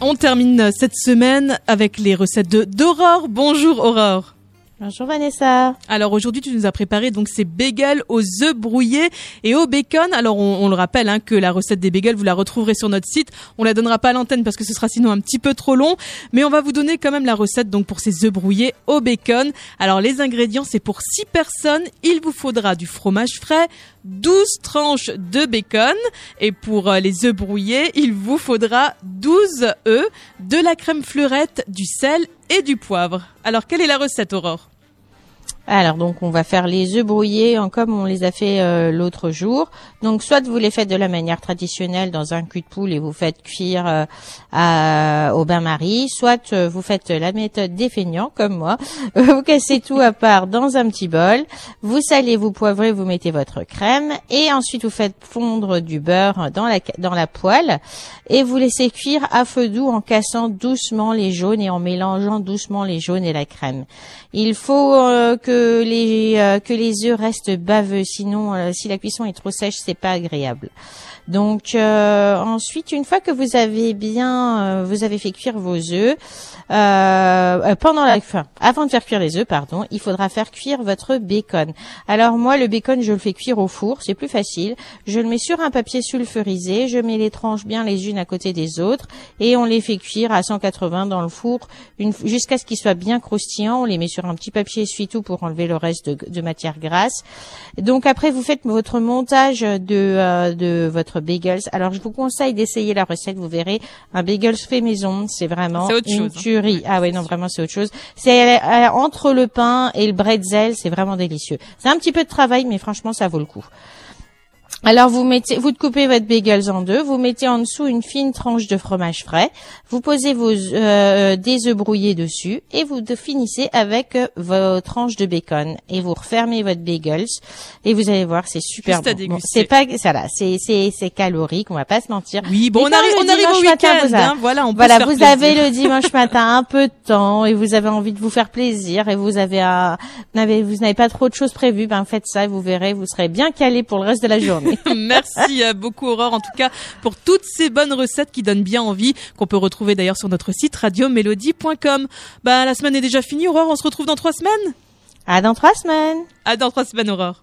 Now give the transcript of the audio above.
on termine cette semaine avec les recettes de d'Aurore. Bonjour Aurore. Bonjour Vanessa. Alors aujourd'hui, tu nous as préparé donc ces bagels aux œufs brouillés et au bacon. Alors on, le rappelle hein, que la recette des bagels, vous la retrouverez sur notre site. On la donnera pas à l'antenne parce que ce sera sinon un petit peu trop long, mais on va vous donner quand même la recette donc pour ces œufs brouillés au bacon. Alors les ingrédients, c'est pour 6 personnes. Il vous faudra du fromage frais, 12 tranches de bacon et pour euh, les œufs brouillés, il vous faudra 12 œufs, de la crème fleurette, du sel et du poivre. Alors quelle est la recette Aurore? Alors donc on va faire les œufs brouillés comme on les a fait euh, l'autre jour. Donc soit vous les faites de la manière traditionnelle dans un cul de poule et vous faites cuire euh, au bain-marie, soit euh, vous faites la méthode des feignants comme moi. vous cassez tout à part dans un petit bol, vous salez, vous poivrez, vous mettez votre crème et ensuite vous faites fondre du beurre dans la dans la poêle et vous laissez cuire à feu doux en cassant doucement les jaunes et en mélangeant doucement les jaunes et la crème. Il faut que que les euh, que les œufs restent baveux, sinon euh, si la cuisson est trop sèche, c'est pas agréable. Donc euh, ensuite, une fois que vous avez bien, vous avez fait cuire vos œufs, pendant la, fin, avant de faire cuire les œufs, pardon, il faudra faire cuire votre bacon. Alors moi, le bacon, je le fais cuire au four, c'est plus facile. Je le mets sur un papier sulfurisé, je mets les tranches bien les unes à côté des autres et on les fait cuire à 180 dans le four jusqu'à ce qu'ils soient bien croustillants. On les met sur un petit papier essuie-tout pour enlever le reste de, matière grasse. Donc après, vous faites votre montage de, euh, de votre bagels. Alors je vous conseille d'essayer la recette. Vous verrez, un bagels fait maison, c'est vraiment une hein. tuerie. Ah oui, non, vraiment c'est autre chose. C'est euh, entre le pain et le bretzel, c'est vraiment délicieux. C'est un petit peu de travail, mais franchement, ça vaut le coup. Alors vous mettez, vous coupez votre bagels en deux, vous mettez en dessous une fine tranche de fromage frais, vous posez vos euh, des œufs brouillés dessus et vous finissez avec euh, vos tranches de bacon et vous refermez votre bagels et vous allez voir c'est super bon. c'est pas ça là, c'est c'est c'est calorique, on va pas se mentir. Oui, bon on arrive on arrive au week-end, hein, voilà, on peut Voilà, vous avez le dimanche matin un peu de temps et vous avez envie de vous faire plaisir et vous avez un, vous n'avez pas trop de choses prévues, ben faites ça et vous verrez, vous serez bien calé pour le reste de la journée. Merci beaucoup Aurore en tout cas pour toutes ces bonnes recettes qui donnent bien envie qu'on peut retrouver d'ailleurs sur notre site radiomélodie.com. Bah la semaine est déjà finie Aurore, on se retrouve dans trois semaines? À dans trois semaines. À dans trois semaines Aurore.